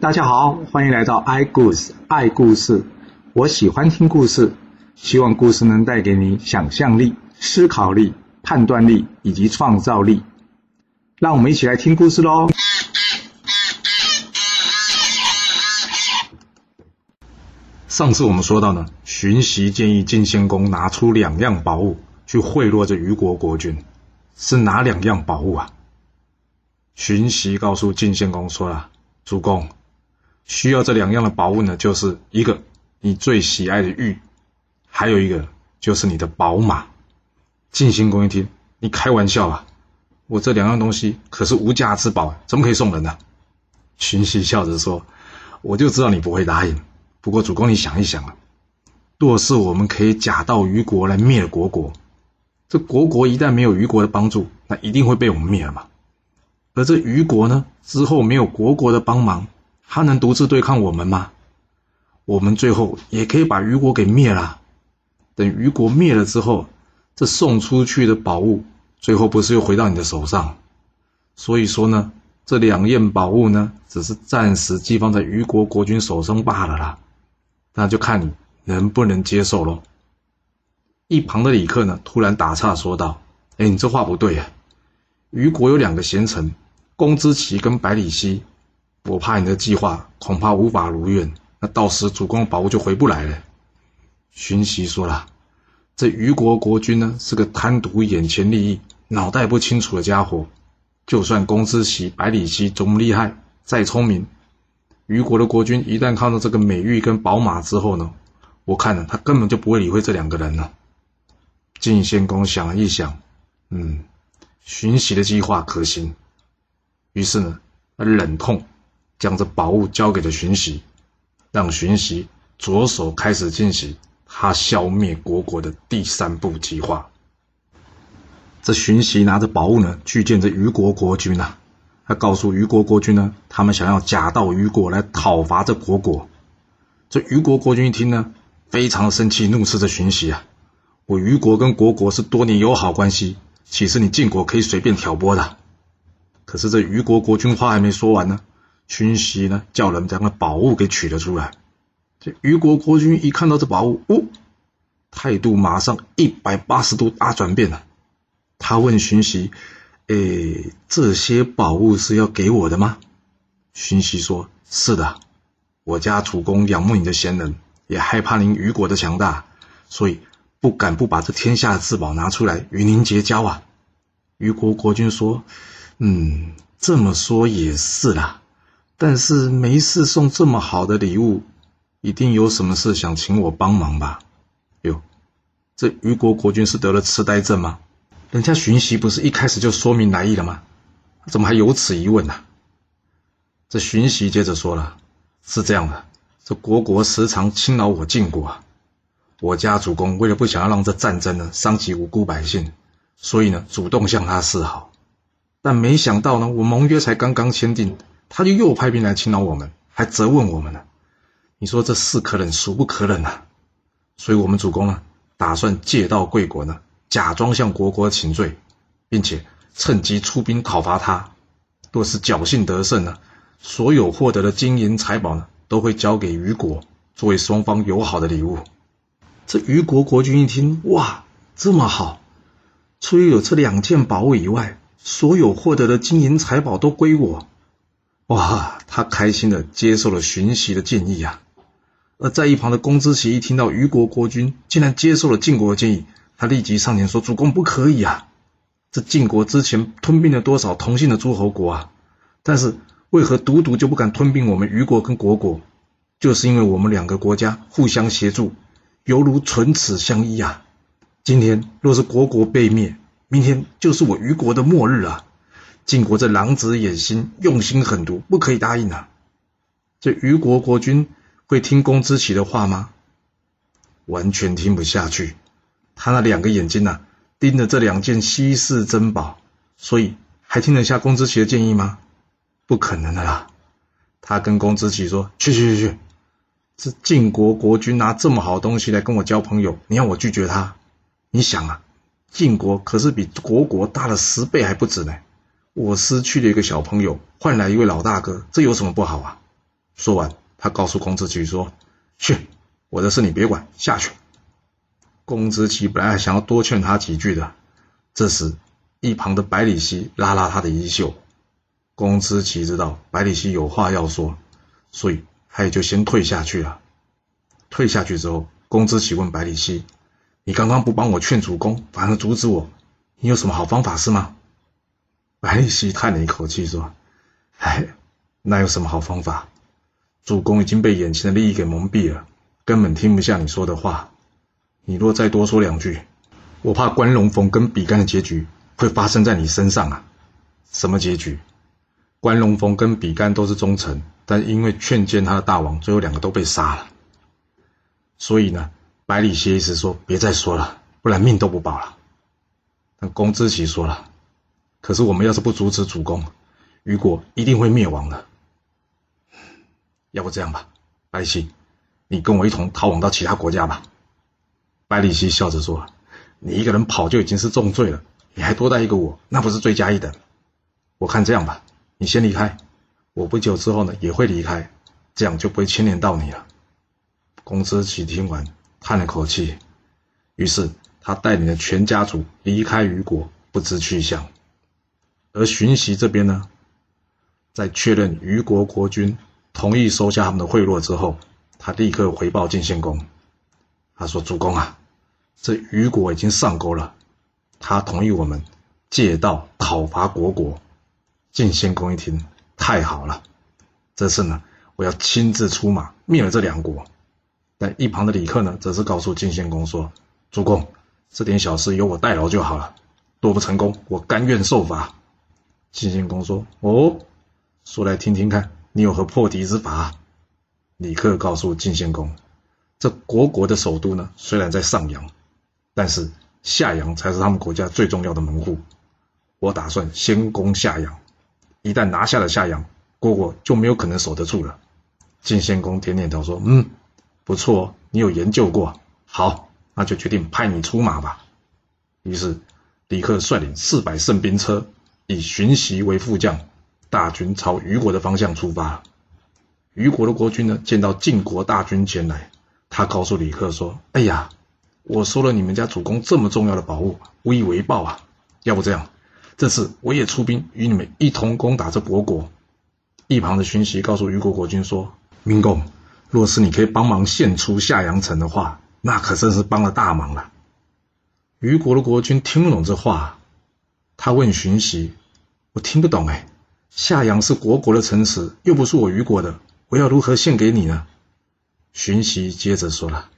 大家好，欢迎来到 i 故事爱故事。我喜欢听故事，希望故事能带给你想象力、思考力、判断力以及创造力。让我们一起来听故事喽。上次我们说到呢，荀息建议晋献公拿出两样宝物去贿赂这虞国国君，是哪两样宝物啊？荀息告诉晋献公说了：“主公，需要这两样的宝物呢，就是一个你最喜爱的玉，还有一个就是你的宝马。”晋献公一听，你开玩笑啊！我这两样东西可是无价之宝，怎么可以送人呢？荀息笑着说：“我就知道你不会答应。”不过，主公，你想一想啊，若是我们可以假道虞国来灭国国，这国国一旦没有虞国的帮助，那一定会被我们灭了嘛。而这虞国呢，之后没有国国的帮忙，他能独自对抗我们吗？我们最后也可以把虞国给灭了。等虞国灭了之后，这送出去的宝物，最后不是又回到你的手上？所以说呢，这两件宝物呢，只是暂时寄放在虞国国君手中罢了啦。那就看你能不能接受喽。一旁的李克呢，突然打岔说道：“哎，你这话不对呀！虞国有两个贤臣，公之奇跟百里奚，我怕你的计划恐怕无法如愿。那到时主公宝物就回不来了。”荀息说了：“这虞国国君呢，是个贪图眼前利益、脑袋不清楚的家伙。就算公之奇、百里奚多么厉害、再聪明。”虞国的国君一旦看到这个美玉跟宝马之后呢，我看呢，他根本就不会理会这两个人了。晋献公想了一想，嗯，荀息的计划可行，于是呢，他忍痛将这宝物交给了荀息，让荀息着手开始进行他消灭国国的第三步计划。这荀息拿着宝物呢，去见这虞国国君呐、他告诉虞国国君呢，他们想要假道虞国来讨伐这国国。这虞国国君一听呢，非常的生气，怒斥着荀息啊！我虞国跟国国是多年友好关系，岂是你晋国可以随便挑拨的？可是这虞国国君话还没说完呢，荀息呢叫人将那宝物给取了出来。这虞国国君一看到这宝物，哦，态度马上一百八十度大转变了。他问荀息。哎，这些宝物是要给我的吗？荀息说：“是的，我家主公仰慕你的贤能，也害怕您虞国的强大，所以不敢不把这天下的至宝拿出来与您结交啊。”虞国国君说：“嗯，这么说也是啦，但是没事送这么好的礼物，一定有什么事想请我帮忙吧？”哟，这虞国国君是得了痴呆症吗？人家荀息不是一开始就说明来意了吗？怎么还有此疑问呢？这荀息接着说了：“是这样的，这国国时常侵扰我晋国，我家主公为了不想要让这战争呢伤及无辜百姓，所以呢主动向他示好。但没想到呢，我盟约才刚刚签订，他就又派兵来侵扰我们，还责问我们呢。你说这是可忍孰不可忍啊？所以我们主公呢，打算借道贵国呢。”假装向国国请罪，并且趁机出兵讨伐他。若是侥幸得胜呢，所有获得的金银财宝呢，都会交给虞国，作为双方友好的礼物。这虞国国君一听，哇，这么好！除了有这两件宝物以外，所有获得的金银财宝都归我。哇，他开心的接受了荀息的建议啊。而在一旁的公之奇一听到虞国国君竟然接受了晋国的建议。他立即上前说：“主公不可以啊！这晋国之前吞并了多少同姓的诸侯国啊？但是为何独独就不敢吞并我们虞国跟国国？就是因为我们两个国家互相协助，犹如唇齿相依啊！今天若是国国被灭，明天就是我虞国的末日啊！晋国这狼子野心，用心狠毒，不可以答应啊！这虞国国君会听公之奇的话吗？完全听不下去。”他那两个眼睛呐、啊，盯着这两件稀世珍宝，所以还听得下公之奇的建议吗？不可能的啦！他跟公之奇说：“去去去去，这晋国国君拿这么好的东西来跟我交朋友，你要我拒绝他？你想啊，晋国可是比国国大了十倍还不止呢。我失去了一个小朋友，换来一位老大哥，这有什么不好啊？说完，他告诉公之奇说：“去，我的事你别管，下去。”公之奇本来还想要多劝他几句的，这时一旁的百里奚拉拉他的衣袖。公之奇知道百里奚有话要说，所以他也就先退下去了。退下去之后，公之奇问百里奚：“你刚刚不帮我劝主公，反而阻止我，你有什么好方法是吗？”百里奚叹了一口气说：“哎，那有什么好方法？主公已经被眼前的利益给蒙蔽了，根本听不下你说的话。你若再多说两句，我怕关龙逢跟比干的结局会发生在你身上啊！什么结局？关龙逢跟比干都是忠臣，但因为劝谏他的大王，最后两个都被杀了。”所以呢，百里奚意思说别再说了，不然命都不保了。但公之奇说了，可是我们要是不阻止主公，虞国一定会灭亡的。要不这样吧，百里奚，你跟我一同逃亡到其他国家吧。百里奚笑着说：“你一个人跑就已经是重罪了，你还多带一个我，那不是罪加一等？我看这样吧，你先离开，我不久之后呢也会离开，这样就不会牵连到你了。”公之奇听完，叹了口气，于是他带领了全家族离开虞国，不知去向。而荀袭这边呢，在确认虞国国君同意收下他们的贿赂之后，他立刻回报晋献公，他说：“主公啊，这虞国已经上钩了，他同意我们借道讨伐虢国。”晋献公一听，太好了，这次呢，我要亲自出马灭了这两国。但一旁的李克呢，则是告诉晋献公说：“主公，这点小事由我代劳就好了，若不成功，我甘愿受罚。”晋献公说：“哦，说来听听看，你有何破敌之法？”李克告诉晋献公：“这虢国的首都呢，虽然在上阳，但是下阳才是他们国家最重要的门户。我打算先攻下阳，一旦拿下了下阳，虢国就没有可能守得住了。”晋献公点点头说：“嗯。”不错，你有研究过。好，那就决定派你出马吧。于是，李克率领四百胜兵车，以荀息为副将，大军朝虞国的方向出发。虞国的国君呢，见到晋国大军前来，他告诉李克说：“哎呀，我收了你们家主公这么重要的宝物，无以为报啊！要不这样，这次我也出兵与你们一同攻打这虢国。”一旁的荀息告诉虞国国君说：“明公。”若是你可以帮忙献出下阳城的话，那可真是帮了大忙了。虞国的国君听不懂这话，他问荀息：“我听不懂哎，夏阳是虢国的城池，又不是我虞国的，我要如何献给你呢？”荀息接着说了：“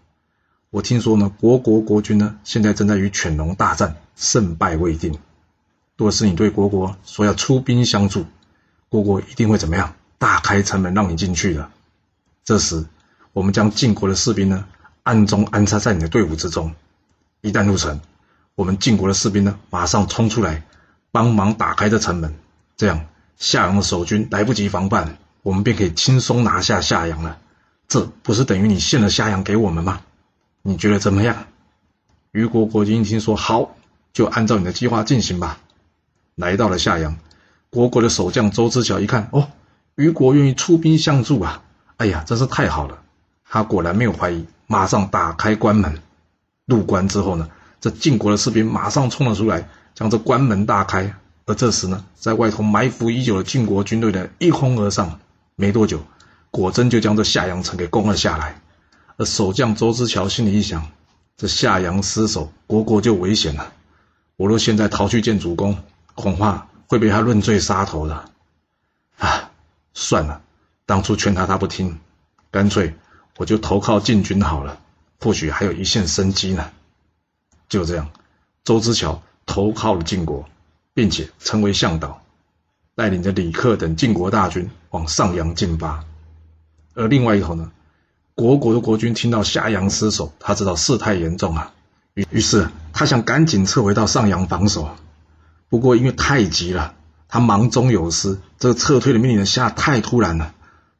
我听说呢，虢国国君呢，现在正在与犬戎大战，胜败未定。若是你对虢国说要出兵相助，虢国一定会怎么样？大开城门让你进去的。”这时，我们将晋国的士兵呢暗中安插在你的队伍之中。一旦入城，我们晋国的士兵呢马上冲出来，帮忙打开这城门。这样，夏阳的守军来不及防范，我们便可以轻松拿下夏阳了。这不是等于你献了夏阳给我们吗？你觉得怎么样？虞国国君一听说好，就按照你的计划进行吧。来到了夏阳，虢国的守将周之乔一看，哦，虞国愿意出兵相助啊！哎呀，真是太好了！他果然没有怀疑，马上打开关门。入关之后呢，这晋国的士兵马上冲了出来，将这关门大开。而这时呢，在外头埋伏已久的晋国军队呢，一哄而上。没多久，果真就将这夏阳城给攻了下来。而守将周之乔心里一想：这夏阳失守，国国就危险了。我若现在逃去见主公，恐怕会被他论罪杀头的。啊，算了。当初劝他，他不听，干脆我就投靠晋军好了，或许还有一线生机呢。就这样，周之乔投靠了晋国，并且成为向导，带领着李克等晋国大军往上阳进发。而另外一头呢，虢国的国君听到夏阳失守，他知道事态严重啊，于于是他想赶紧撤回到上阳防守。不过因为太急了，他忙中有失，这个撤退的命令下太突然了。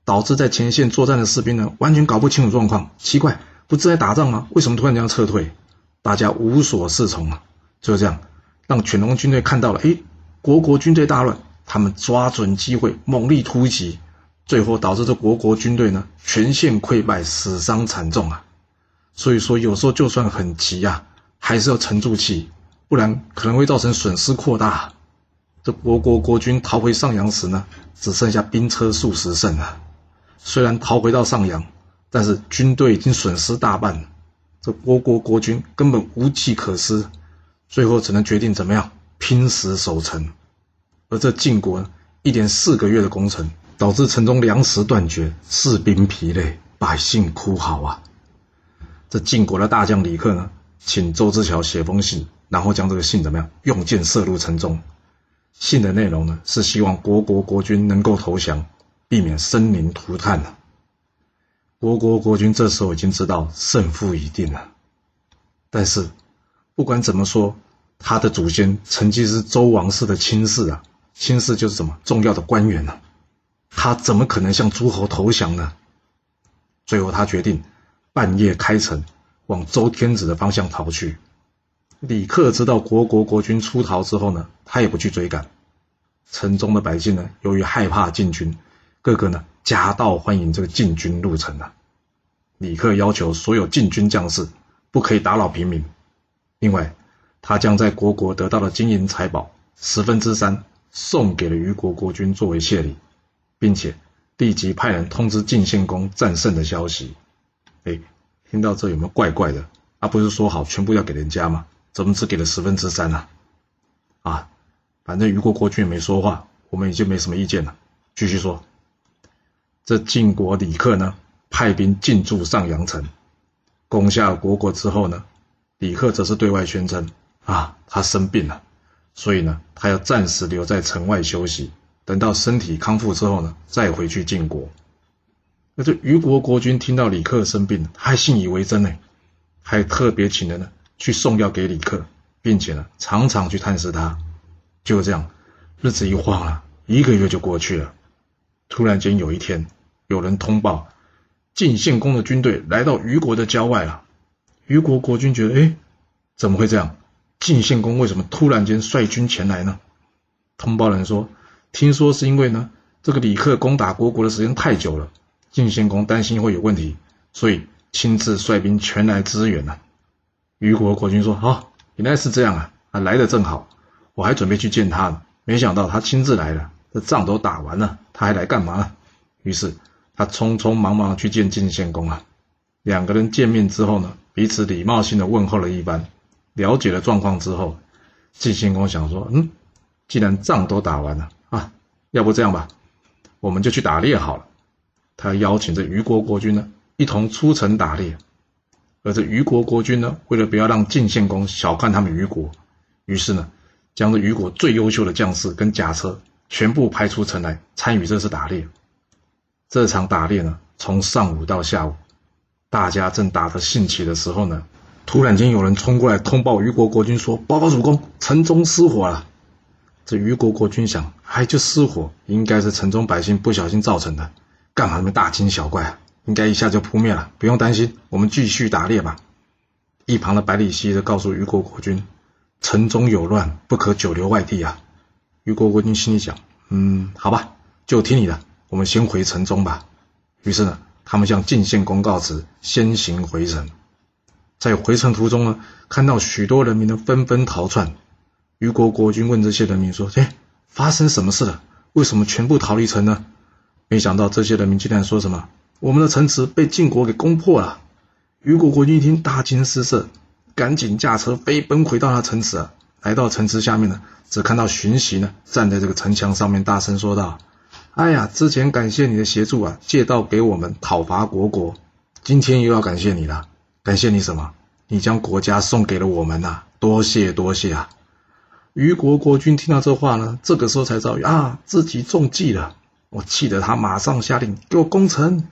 导致在前线作战的士兵呢，完全搞不清楚状况。奇怪，不是在打仗吗？为什么突然这样撤退？大家无所适从啊！就这样，让犬戎军队看到了，哎，虢国军队大乱，他们抓准机会猛力突袭，最后导致这国国军队呢全线溃败，死伤惨重啊。所以说，有时候就算很急啊，还是要沉住气，不然可能会造成损失扩大。这国国国军逃回上阳时呢，只剩下兵车数十乘了。虽然逃回到上阳，但是军队已经损失大半，这国国国军根本无计可施，最后只能决定怎么样拼死守城。而这晋国，一连四个月的攻城，导致城中粮食断绝，士兵疲累，百姓哭嚎啊。这晋国的大将李克呢，请周之乔写封信，然后将这个信怎么样用箭射入城中。信的内容呢，是希望国国国君能够投降，避免生灵涂炭啊。国国国君这时候已经知道胜负已定了，但是不管怎么说，他的祖先曾经是周王室的亲事啊，亲事就是什么重要的官员呢、啊？他怎么可能向诸侯投降呢？最后他决定。半夜开城，往周天子的方向逃去。李克知道国国国君出逃之后呢，他也不去追赶。城中的百姓呢，由于害怕晋军，个个呢夹道欢迎这个禁军入城啊。李克要求所有禁军将士不可以打扰平民。另外，他将在国国得到的金银财宝十分之三送给了虞国国君作为谢礼，并且立即派人通知晋献公战胜的消息。哎，听到这有没有怪怪的？啊，不是说好全部要给人家吗？怎么只给了十分之三呢？啊，反正虞国国君也没说话，我们已经没什么意见了。继续说，这晋国李克呢，派兵进驻上阳城，攻下国国之后呢，李克则是对外宣称啊，他生病了，所以呢，他要暂时留在城外休息，等到身体康复之后呢，再回去晋国。那这虞国国君听到李克生病，还信以为真呢，还特别请人呢去送药给李克，并且呢常常去探视他。就这样，日子一晃啊，一个月就过去了。突然间有一天，有人通报，晋献公的军队来到虞国的郊外了。虞国国君觉得，哎，怎么会这样？晋献公为什么突然间率军前来呢？通报人说，听说是因为呢，这个李克攻打国国的时间太久了。晋献公担心会有问题，所以亲自率兵前来支援了。虞国国君说：“哦，原来是这样啊！啊，来的正好，我还准备去见他呢，没想到他亲自来了。这仗都打完了，他还来干嘛呢？”于是他匆匆忙忙去见晋献公啊。两个人见面之后呢，彼此礼貌性的问候了一番，了解了状况之后，晋献公想说：“嗯，既然仗都打完了啊，要不这样吧，我们就去打猎好了。”他邀请着虞国国君呢，一同出城打猎，而这虞国国君呢，为了不要让晋献公小看他们虞国，于是呢，将这虞国最优秀的将士跟甲车全部派出城来参与这次打猎。这场打猎呢，从上午到下午，大家正打得兴起的时候呢，突然间有人冲过来通报虞国国君说：“报告主公，城中失火了。”这虞国国君想：“哎，就失火，应该是城中百姓不小心造成的。”干嘛那么大惊小怪啊？应该一下就扑灭了，不用担心，我们继续打猎吧。一旁的百里奚则告诉虞国国君：“城中有乱，不可久留外地啊。”虞国国君心里想：“嗯，好吧，就听你的，我们先回城中吧。”于是呢，他们向晋献公告辞，先行回城。在回城途中呢，看到许多人民呢纷纷逃窜。虞国国君问这些人民说：“哎，发生什么事了？为什么全部逃离城呢？”没想到这些人民竟然说什么：“我们的城池被晋国给攻破了。”虞国国君一听，大惊失色，赶紧驾车飞奔回到他城池！来到城池下面呢，只看到荀息呢站在这个城墙上面，大声说道：“哎呀，之前感谢你的协助啊，借道给我们讨伐国国，今天又要感谢你了。感谢你什么？你将国家送给了我们呐！多谢多谢啊！”虞国国君听到这话呢，这个时候才知道啊，自己中计了。我气得他马上下令给我攻城，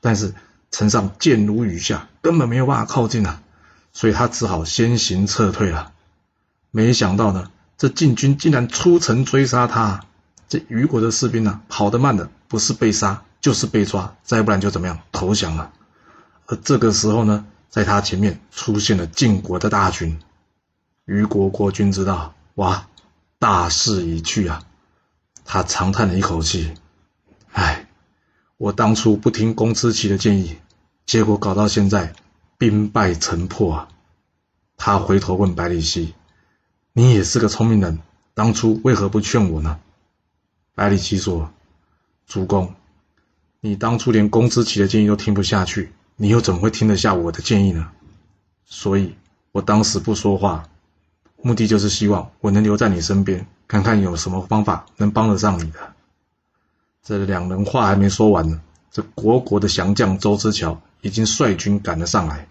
但是城上箭如雨下，根本没有办法靠近啊，所以他只好先行撤退了。没想到呢，这晋军竟然出城追杀他。这虞国的士兵呢、跑得慢的不是被杀就是被抓，再不然就怎么样投降了。而这个时候呢，在他前面出现了晋国的大军，虞国国君知道，哇，大势已去啊，他长叹了一口气。唉，我当初不听公之奇的建议，结果搞到现在兵败城破啊！他回头问百里奚：“你也是个聪明人，当初为何不劝我呢？”百里奇说：“主公，你当初连公之奇的建议都听不下去，你又怎么会听得下我的建议呢？所以我当时不说话，目的就是希望我能留在你身边，看看有什么方法能帮得上你的。”这两人话还没说完呢，这虢国的降将周之乔已经率军赶了上来。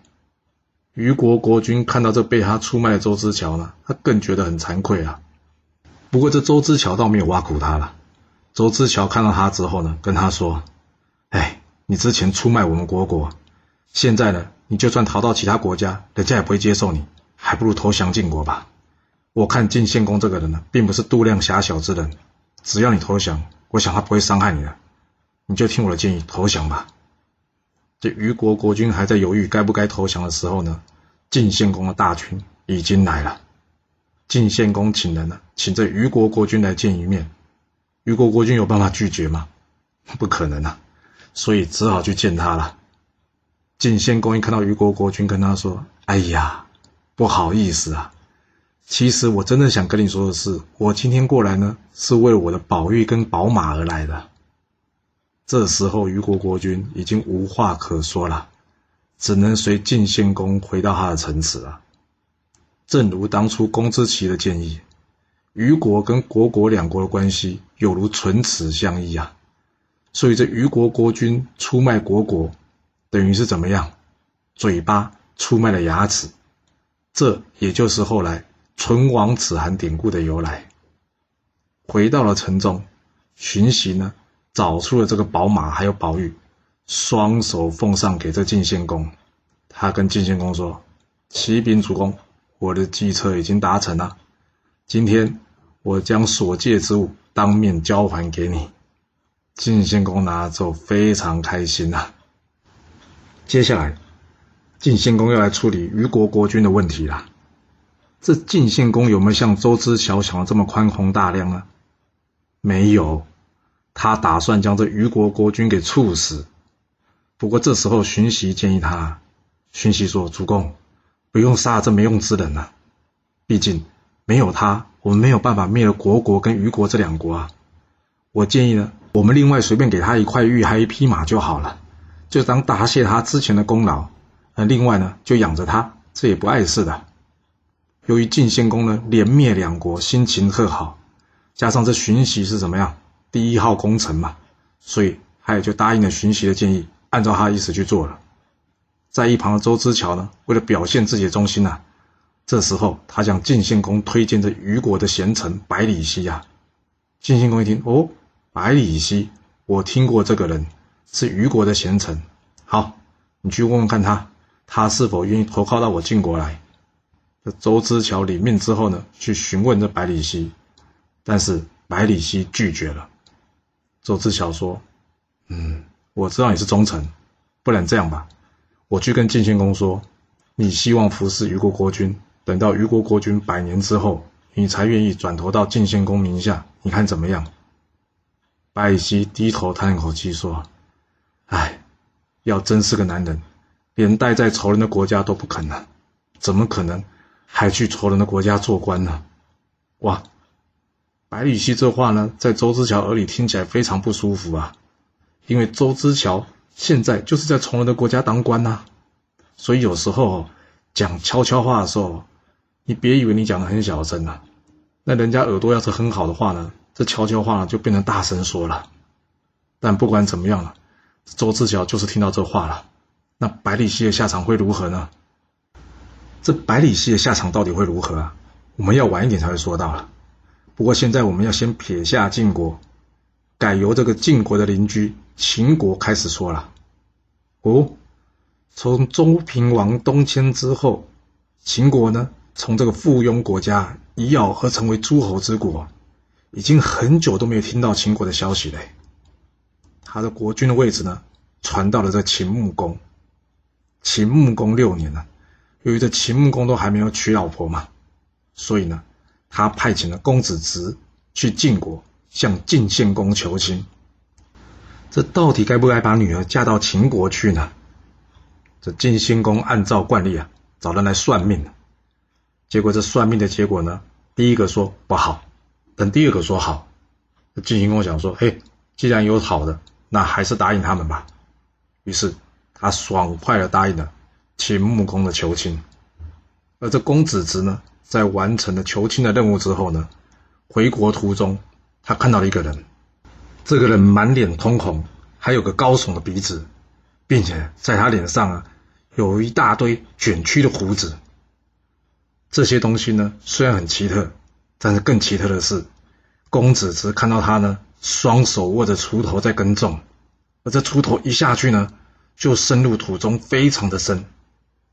虞国国君看到这被他出卖的周之乔呢，他更觉得很惭愧啊。不过这周之乔倒没有挖苦他了。周志乔看到他之后呢，跟他说：“哎，你之前出卖我们国国，现在呢，你就算逃到其他国家，人家也不会接受你，还不如投降晋国吧。我看晋献公这个人呢，并不是度量狭小之人，只要你投降。”我想他不会伤害你的，你就听我的建议投降吧。这虞国国君还在犹豫该不该投降的时候呢，晋献公的大军已经来了。晋献公请人了，请这虞国国君来见一面。虞国国君有办法拒绝吗？不可能啊，所以只好去见他了。晋献公一看到虞国国君，跟他说：“哎呀，不好意思啊。”其实我真的想跟你说的是，我今天过来呢，是为我的宝玉跟宝马而来的。这时候，虞国国君已经无话可说了，只能随晋献公回到他的城池了。正如当初公之奇的建议，虞国跟虢国两国的关系有如唇齿相依啊，所以这虞国国君出卖虢国，等于是怎么样？嘴巴出卖了牙齿，这也就是后来。唇亡齿寒典故的由来。回到了城中，荀息呢找出了这个宝马还有宝玉，双手奉上给这晋献公。他跟晋献公说：“启禀主公，我的计策已经达成了。今天我将所借之物当面交还给你。”晋献公拿了之后非常开心呐、接下来，晋献公要来处理虞国国君的问题了。这晋献公有没有像周之乔想的这么宽宏大量呢？没有，他打算将这虞国国君给处死。不过这时候荀息建议他，荀息说：“主公，不用杀这没用之人啊，毕竟没有他，我们没有办法灭了国国跟虞国这两国啊。我建议呢，我们另外随便给他一块玉，还一匹马就好了，就当答谢他之前的功劳。那另外呢，就养着他，这也不碍事的。”由于晋献公呢连灭两国，心情特好，加上这荀息是怎么样第一号功臣嘛，所以他也就答应了荀息的建议，按照他的意思去做了。在一旁的周之乔呢，为了表现自己的忠心啊，这时候他向晋献公推荐这虞国的贤臣百里奚啊。晋献公一听，哦，百里奚，我听过这个人，是虞国的贤臣，好，你去问问看他，他是否愿意投靠到我晋国来。这周之乔领命之后呢，去询问这百里奚，但是百里奚拒绝了。周之乔说：“嗯，我知道你是忠臣，不然这样吧，我去跟晋献公说，你希望服侍虞国国君，等到虞国国君百年之后，你才愿意转投到晋献公名下，你看怎么样？”百里奚低头叹一口气说：“哎，要真是个男人，连待在仇人的国家都不肯呢，怎么可能？”还去仇人的国家做官呢？哇！百里奚这话呢，在周之乔耳里听起来非常不舒服啊。因为周之乔现在就是在仇人的国家当官呐，所以有时候讲悄悄话的时候，你别以为你讲的很小声呐，那人家耳朵要是很好的话呢，这悄悄话就变成大声说了。但不管怎么样了，周志乔就是听到这话了，那百里奚的下场会如何呢？这百里奚的下场到底会如何啊？我们要晚一点才会说到了。不过现在我们要先撇下晋国，改由这个晋国的邻居秦国开始说了。哦，从周平王东迁之后，秦国呢，从这个附庸国家一咬合成为诸侯之国，已经很久都没有听到秦国的消息了。他的国君的位置呢，传到了这秦穆公。秦穆公六年了。由于这秦穆公都还没有娶老婆嘛，所以呢，他派遣了公子直去晋国向晋献公求亲。这到底该不该把女儿嫁到秦国去呢？这晋献公按照惯例啊，找人来算命。结果这算命的结果呢，第一个说不好，等第二个说好。晋献公想说，嘿，既然有好的，那还是答应他们吧。于是他爽快地答应了秦穆公的求亲。而这公子职呢，在完成了求亲的任务之后呢，回国途中，他看到了一个人，这个人满脸通红，还有个高耸的鼻子，并且在他脸上啊，有一大堆卷曲的胡子。这些东西呢，虽然很奇特，但是更奇特的是，公子只看到他呢，双手握着锄头在耕种，而这锄头一下去呢，就深入土中，非常的深。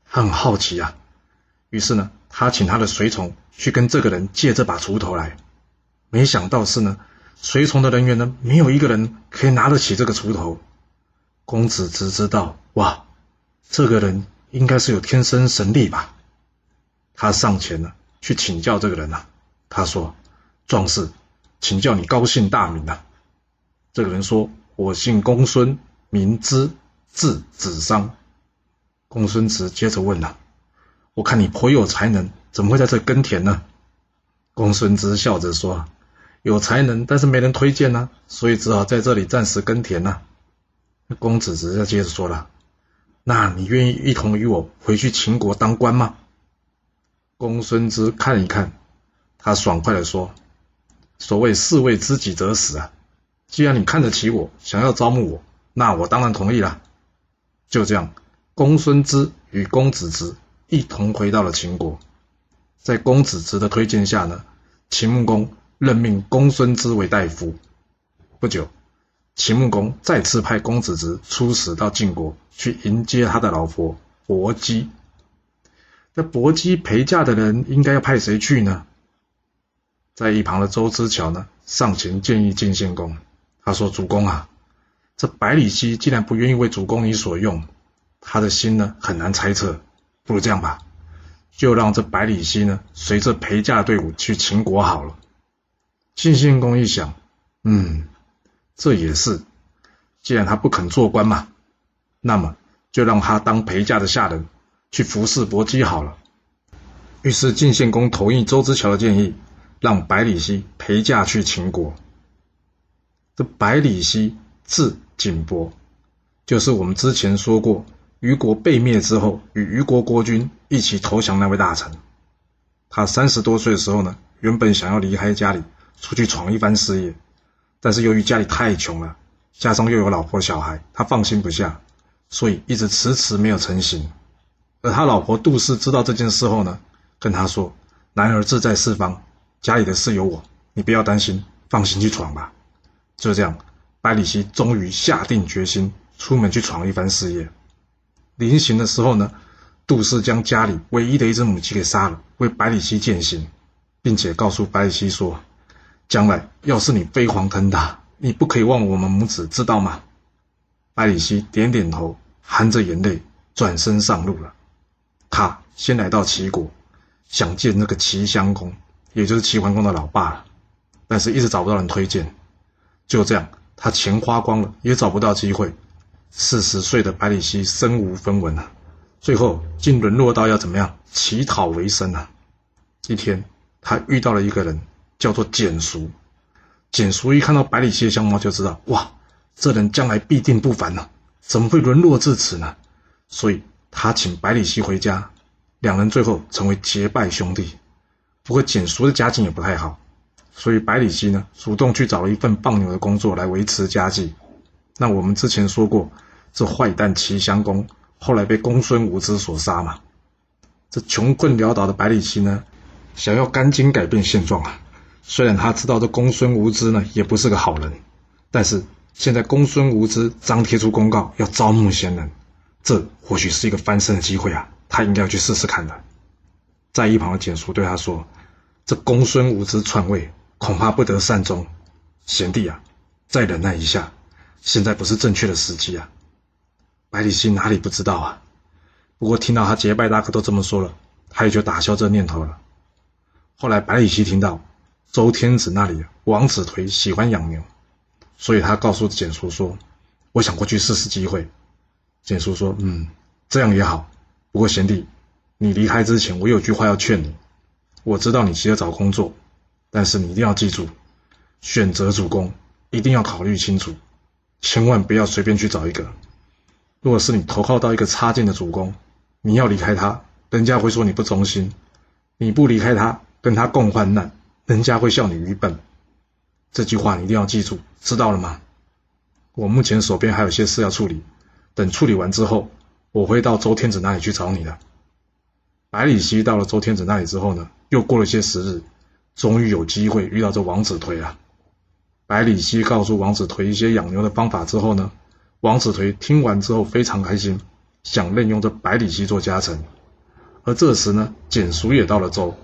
很好奇啊。于是呢，他请他的随从去跟这个人借这把锄头来，没想到是呢，随从的人员呢，没有一个人可以拿得起这个锄头。公子只知道，哇，这个人应该是有天生神力吧？他上前呢，去请教这个人呐、他说：“壮士，请教你高姓大名啊？”这个人说：“我姓公孙，名资，字子商。”公孙职接着问了、我看你颇有才能，怎么会在这耕田呢？公孙资笑着说：“有才能，但是没人推荐呢、所以只好在这里暂时耕田呢、啊。”公子职接着说了：“那你愿意一同与我回去秦国当官吗？”公孙资看一看，他爽快地说：“所谓士为知己者死啊！既然你看得起我，想要招募我，那我当然同意了。”就这样，公孙资与公子职。一同回到了秦国，在公子职的推荐下呢，秦穆公任命公孙资为大夫。不久，秦穆公再次派公子职出使到晋国，去迎接他的老婆薄姬。那薄姬陪嫁的人应该要派谁去呢？在一旁的周之乔呢，上前建议晋献公，他说：“主公啊，这百里奚既然不愿意为主公你所用，他的心呢，很难猜测。”不如这样吧，就让这百里奚呢随着陪嫁队伍去秦国好了。晋献公一想，嗯，这也是，既然他不肯做官嘛，那么就让他当陪嫁的下人去服侍薄姬好了。于是晋献公同意周之乔的建议，让百里奚陪嫁去秦国。这百里奚字景伯，就是我们之前说过。虞国被灭之后，与虞国国君一起投降那位大臣。他三十多岁的时候呢，原本想要离开家里，出去闯一番事业，但是由于家里太穷了，加上又有老婆小孩，他放心不下，所以一直迟迟没有成行。而他老婆杜氏知道这件事后呢，跟他说：“男儿志在四方，家里的事有我，你不要担心，放心去闯吧。”就这样，百里奚终于下定决心出门去闯一番事业。临行的时候呢，杜氏将家里唯一的一只母鸡给杀了，为百里奚饯行，并且告诉百里奚说：“将来要是你飞黄腾达，你不可以忘我们母子，知道吗？”百里奚点点头，含着眼泪转身上路了。他先来到齐国，想见那个齐襄公，也就是齐桓公的老爸了，但是一直找不到人推荐。就这样，他钱花光了，也找不到机会。四十岁的百里奚身无分文啊，最后竟沦落到要怎么样乞讨为生啊！一天，他遇到了一个人，叫做简叔。简叔一看到百里奚的相貌，就知道哇，这人将来必定不凡呢、啊，怎么会沦落至此呢？所以他请百里奚回家，两人最后成为结拜兄弟。不过简叔的家境也不太好，所以百里奚呢，主动去找了一份放牛的工作来维持家计。那我们之前说过，这坏蛋齐襄公后来被公孙无知所杀嘛。这穷困潦倒的百里奚呢，想要赶紧改变现状啊。虽然他知道这公孙无知呢也不是个好人，但是现在公孙无知张贴出公告要招募贤人，这或许是一个翻身的机会啊。他应该要去试试看的。在一旁的简叔对他说：“这公孙无知篡位，恐怕不得善终。贤弟啊，再忍耐一下。”现在不是正确的时机啊！百里奚哪里不知道啊？不过听到他结拜大哥都这么说了，他也就打消这念头了。后来百里奚听到周天子那里王子颓喜欢养牛，所以他告诉简叔说：“我想过去试试机会。”简叔说：“嗯，这样也好。不过贤弟，你离开之前，我有句话要劝你。我知道你急着找工作，但是你一定要记住，选择主公一定要考虑清楚，千万不要随便去找一个。如果是你投靠到一个差劲的主公，你要离开他，人家会说你不忠心；你不离开他，跟他共患难，人家会笑你愚笨。这句话你一定要记住，知道了吗？我目前手边还有些事要处理。”等处理完之后，我会到周天子那里去找你的。百里奚到了周天子那里之后呢，又过了些时日，终于有机会遇到这王子颓了。百里奚告诉王子颓一些养牛的方法之后呢，王子颓听完之后非常开心，想任用这百里奚做家臣。而这时呢，简叔也到了周，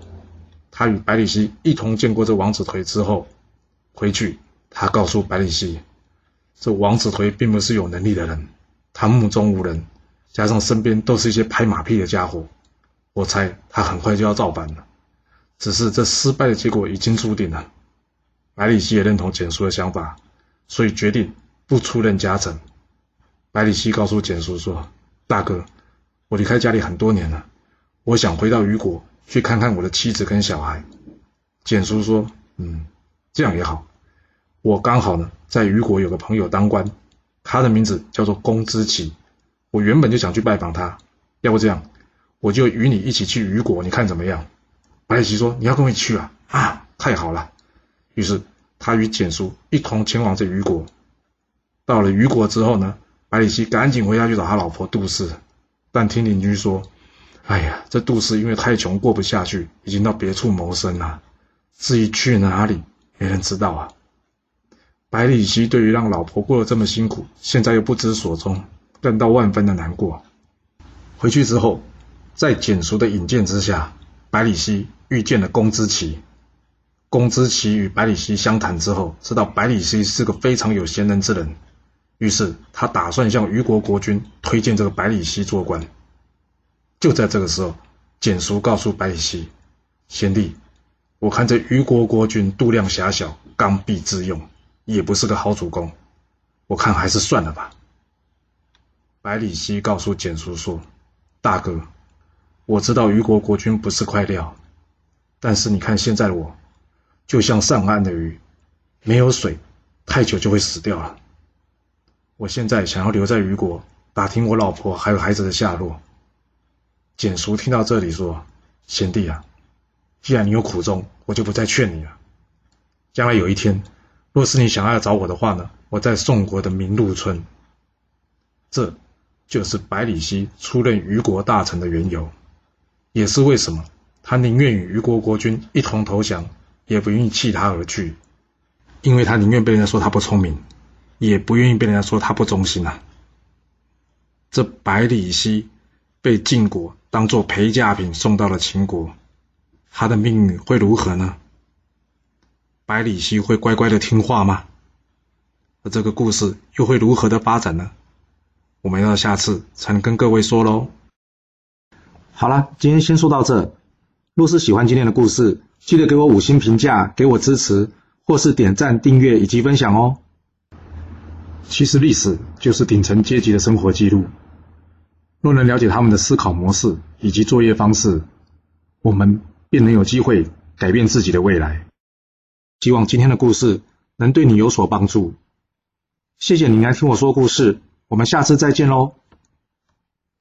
他与百里奚一同见过这王子颓之后，回去他告诉百里奚，这王子颓并不是有能力的人。他目中无人，加上身边都是一些拍马屁的家伙，我猜他很快就要造反了。只是这失败的结果已经注定了。百里奚也认同简叔的想法，所以决定不出任家臣。百里奚告诉简叔说：“大哥，我离开家里很多年了，我想回到虞国去看看我的妻子跟小孩。”简叔说：“嗯，这样也好。我刚好呢，在虞国有个朋友当官。”他的名字叫做公之奇，我原本就想去拜访他，要不这样，我就与你一起去雨果，你看怎么样？百里奚说：“你要跟我一起去啊？啊，太好了！”于是他与简叔一同前往这雨果。到了雨果之后呢，百里奚赶紧回家去找他老婆杜氏，但听邻居说：“哎呀，这杜氏因为太穷过不下去，已经到别处谋生了。至于去哪里，没人知道啊。”百里奚对于让老婆过得这么辛苦，现在又不知所踪，感到万分的难过。回去之后，在简叔的引荐之下，百里奚遇见了公之奇。公之奇与百里奚相谈之后，知道百里奚是个非常有贤能之人，于是他打算向虞国国君推荐这个百里奚做官。就在这个时候，简叔告诉百里奚：“贤弟，我看这虞国国君度量狭小，刚愎自用。”也不是个好主公，我看还是算了吧。百里奚告诉简叔说：“大哥，我知道虞国国君不是块料，但是你看现在的我，就像上岸的鱼，没有水，太久就会死掉了。我现在想要留在虞国，打听我老婆还有孩子的下落。”简叔听到这里说：“贤弟啊，既然你有苦衷，我就不再劝你了。将来有一天。”若是你想要找我的话呢，我在宋国的明鹿村。这就是百里奚出任虞国大臣的缘由，也是为什么他宁愿与虞国国君一同投降，也不愿意弃他而去，因为他宁愿被人家说他不聪明，也不愿意被人家说他不忠心啊。这百里奚被晋国当做陪嫁品送到了秦国，他的命运会如何呢？百里奚会乖乖的听话吗？而这个故事又会如何的发展呢？我们要下次才能跟各位说喽。好了，今天先说到这。若是喜欢今天的故事，记得给我五星评价，给我支持，或是点赞、订阅以及分享哦。其实历史就是顶层阶级的生活记录。若能了解他们的思考模式以及作业方式，我们便能有机会改变自己的未来。希望今天的故事能对你有所帮助。谢谢你来听我说故事，我们下次再见喽。